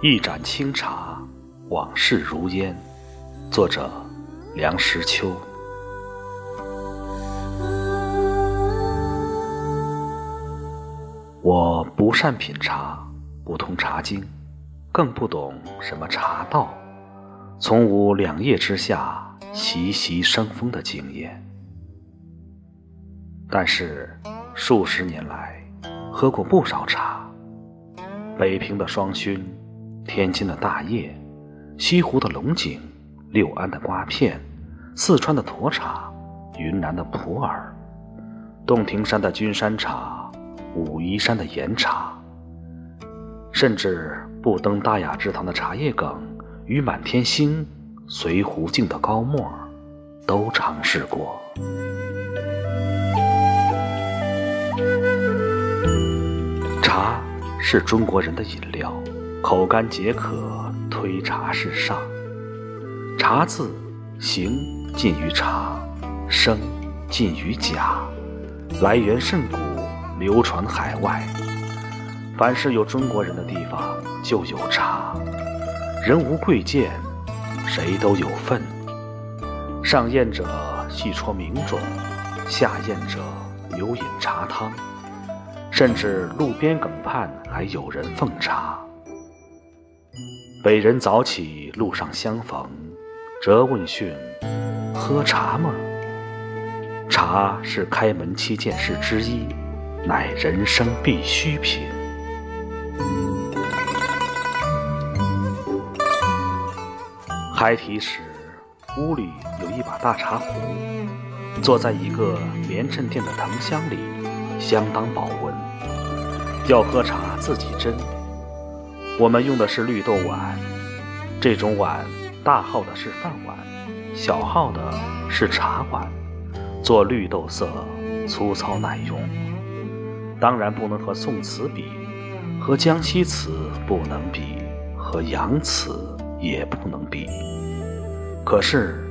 一盏清茶，往事如烟。作者：梁实秋。我不善品茶，不通茶经，更不懂什么茶道，从无两叶之下习习生风的经验。但是数十年来，喝过不少茶，北平的双熏。天津的大叶，西湖的龙井，六安的瓜片，四川的沱茶，云南的普洱，洞庭山的君山茶，武夷山的岩茶，甚至不登大雅之堂的茶叶梗与满天星随湖境的高沫，都尝试过。茶是中国人的饮料。口干解渴，推茶是上。茶字，形近于茶，声近于甲，来源甚古，流传海外。凡是有中国人的地方，就有茶。人无贵贱，谁都有份。上宴者细戳名种，下宴者留饮茶汤，甚至路边梗畔还有人奉茶。北人早起，路上相逢，辄问讯：“喝茶吗？”茶是开门七件事之一，乃人生必需品。孩提时，屋里有一把大茶壶，坐在一个棉衬垫的藤箱里，相当保温。要喝茶，自己斟。我们用的是绿豆碗，这种碗大号的是饭碗，小号的是茶碗，做绿豆色，粗糙耐用。当然不能和宋瓷比，和江西瓷不能比，和洋瓷也不能比。可是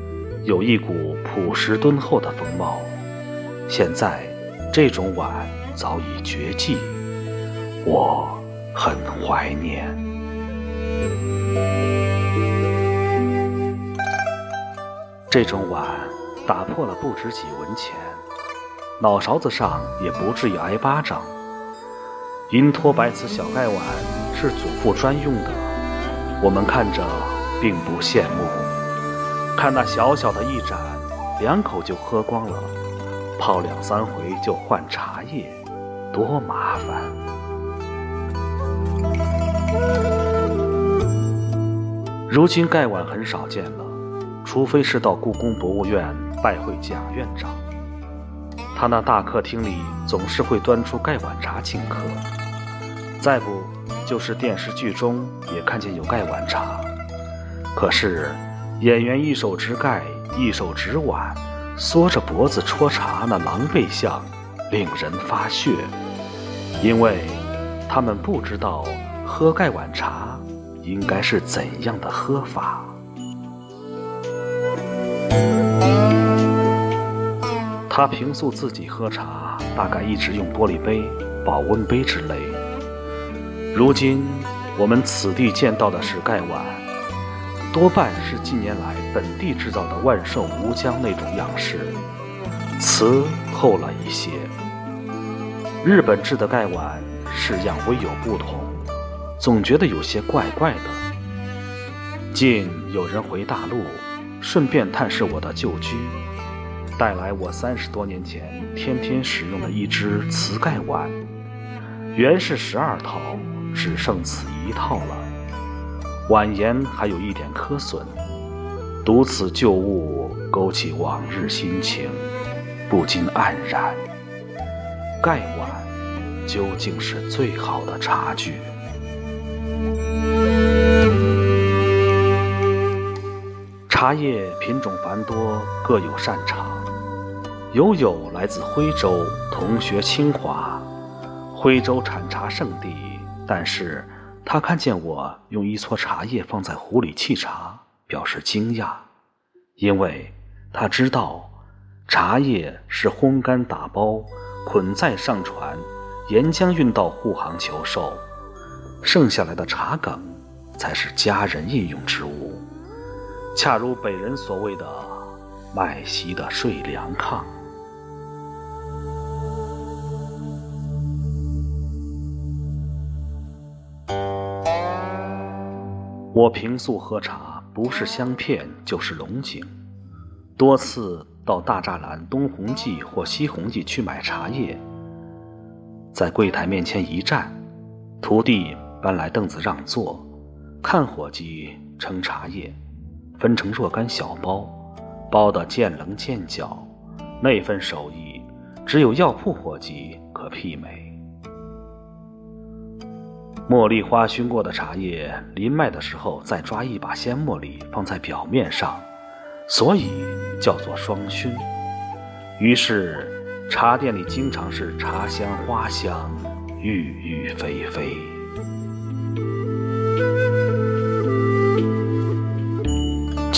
有一股朴实敦厚的风貌。现在这种碗早已绝迹，我。很怀念这种碗，打破了不值几文钱，脑勺子上也不至于挨巴掌。银托白瓷小盖碗是祖父专用的，我们看着并不羡慕。看那小小的一盏，两口就喝光了，泡两三回就换茶叶，多麻烦。如今盖碗很少见了，除非是到故宫博物院拜会蒋院长，他那大客厅里总是会端出盖碗茶请客。再不就是电视剧中也看见有盖碗茶，可是演员一手执盖，一手执碗，缩着脖子戳茶，那狼狈相令人发血，因为他们不知道。喝盖碗茶应该是怎样的喝法？他平素自己喝茶，大概一直用玻璃杯、保温杯之类。如今我们此地见到的是盖碗，多半是近年来本地制造的万寿无疆那种样式，瓷厚了一些。日本制的盖碗式样微有不同。总觉得有些怪怪的。近有人回大陆，顺便探视我的旧居，带来我三十多年前天天使用的一只瓷盖碗，原是十二套，只剩此一套了。碗沿还有一点磕损，读此旧物，勾起往日心情，不禁黯然。盖碗究竟是最好的茶具。茶叶品种繁多，各有擅长。友友来自徽州，同学清华，徽州产茶圣地。但是他看见我用一撮茶叶放在壶里沏茶，表示惊讶，因为他知道茶叶是烘干打包，捆在上船，沿江运到沪杭求售，剩下来的茶梗才是家人应用之物，恰如北人所谓的“麦席的睡凉炕”。我平素喝茶，不是香片就是龙井。多次到大栅栏东红记或西红记去买茶叶，在柜台面前一站，徒弟搬来凳子让座，看伙计称茶叶，分成若干小包，包得见棱见角，那份手艺只有药铺伙计可媲美。茉莉花熏过的茶叶，临卖的时候再抓一把鲜茉莉放在表面上，所以叫做双熏。于是茶店里经常是茶香花香，郁郁霏霏。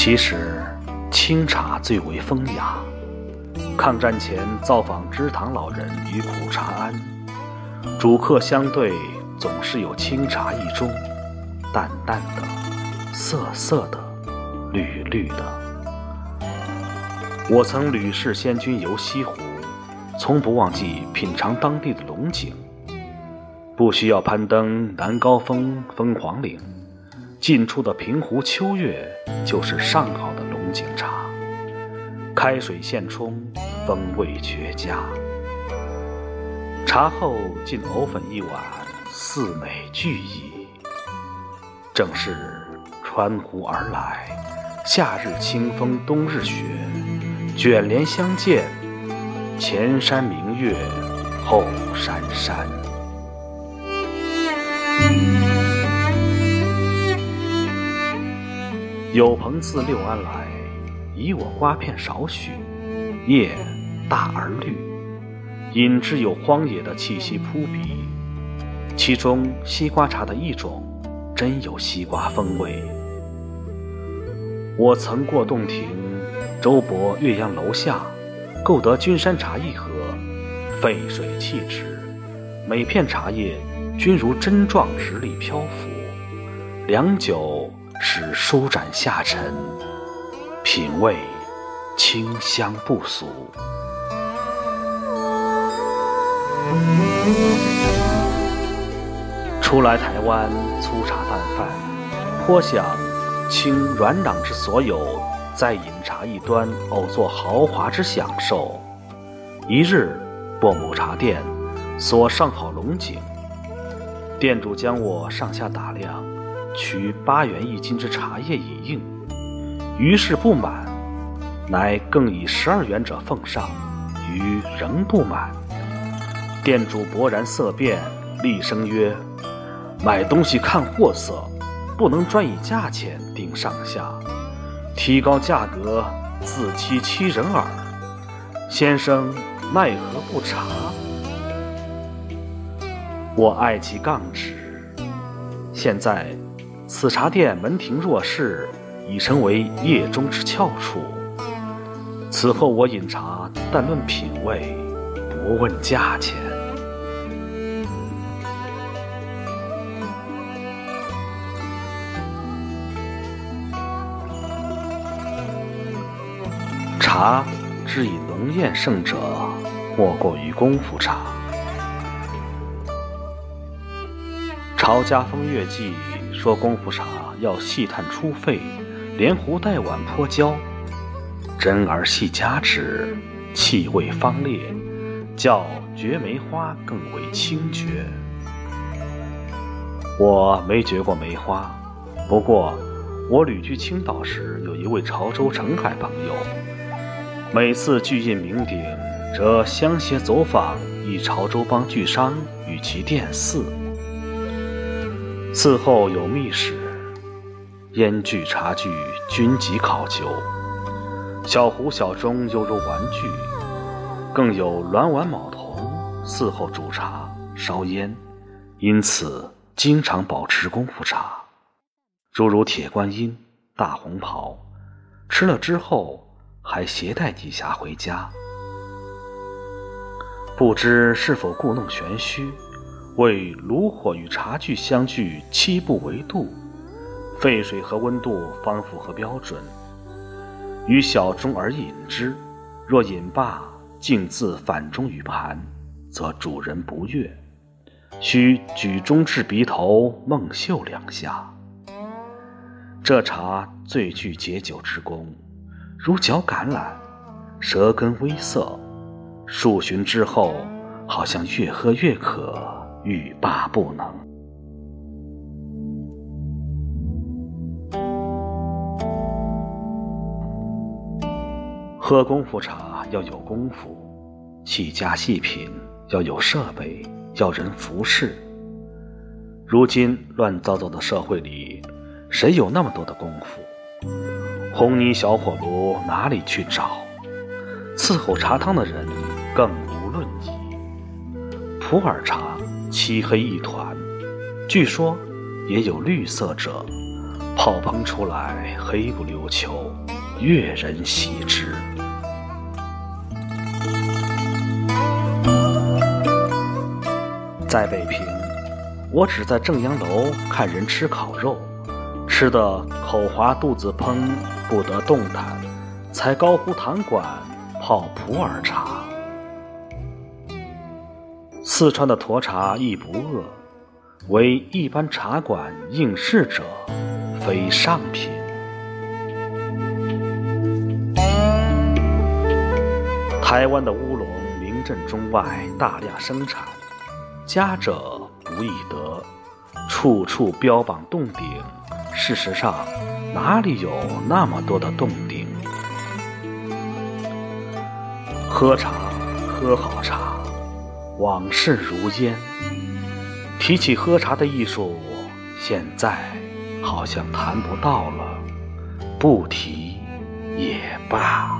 其实清茶最为风雅。抗战前造访知堂老人与苦茶庵，主客相对。总是有清茶一盅，淡淡的，涩涩的，绿绿的。我曾屡试仙君游西湖，从不忘记品尝当地的龙井。不需要攀登南高峰凤凰岭，近处的平湖秋月就是上好的龙井茶，开水现冲，风味绝佳。茶后进藕粉一碗。四美俱矣。正是穿湖而来，夏日清风，冬日雪，卷帘相见，前山明月，后山山。有朋自六安来，以我瓜片少许，叶大而绿，饮之有荒野的气息扑鼻。其中西瓜茶的一种，真有西瓜风味。我曾过洞庭，周泊岳阳楼下，购得君山茶一盒，沸水沏之，每片茶叶均如针状直立漂浮，良久使舒展下沉，品味清香不俗。初来台湾，粗茶淡饭，颇想倾软囊之所有，再饮茶一端，偶作豪华之享受。一日，过某茶店，所上好龙井，店主将我上下打量，取八元一斤之茶叶以应，于是不满，乃更以十二元者奉上，余仍不满。店主勃然色变，厉声曰。买东西看货色，不能专以价钱定上下，提高价格自欺欺人耳。先生奈何不查？我爱其杠直。现在此茶店门庭若市，已成为业中之翘楚。此后我饮茶，但论品味，不问价钱。茶之以浓艳胜者，莫过于功夫茶。《朝家风月记》说功夫茶要细探出沸，连壶带碗泼浇，真而细加之，气味方烈，较绝梅花更为清绝。我没绝过梅花，不过我旅居青岛时，有一位潮州澄海朋友。每次聚印名鼎，则相携走访一潮州帮巨商与其店肆。伺候有密使，烟具茶具均极考究，小壶小盅犹如玩具。更有鸾碗卯童伺候煮茶烧烟，因此经常保持功夫茶，诸如铁观音、大红袍，吃了之后。还携带几匣回家，不知是否故弄玄虚，为炉火与茶具相距七步为度，沸水和温度方符合标准。于小中而饮之，若饮罢，径自反中于盘，则主人不悦。须举中至鼻头，梦嗅两下。这茶最具解酒之功，如嚼橄榄，舌根微涩，数巡之后，好像越喝越渴，欲罢不能。喝功夫茶要有功夫，细加细品要有设备，要人服侍。如今乱糟糟的社会里，谁有那么多的功夫？红泥小火炉哪里去找？伺候茶汤的人更无论矣。普洱茶漆黑一团，据说也有绿色者，泡烹出来黑不溜秋，悦人喜之。在北平，我只在正阳楼看人吃烤肉，吃得口滑肚子怦，不得动弹，才高呼堂馆泡普洱茶。四川的沱茶亦不恶，为一般茶馆应试者，非上品。台湾的乌龙名震中外，大量生产。家者不易得，处处标榜洞顶。事实上，哪里有那么多的洞顶？喝茶，喝好茶，往事如烟。提起喝茶的艺术，现在好像谈不到了，不提也罢。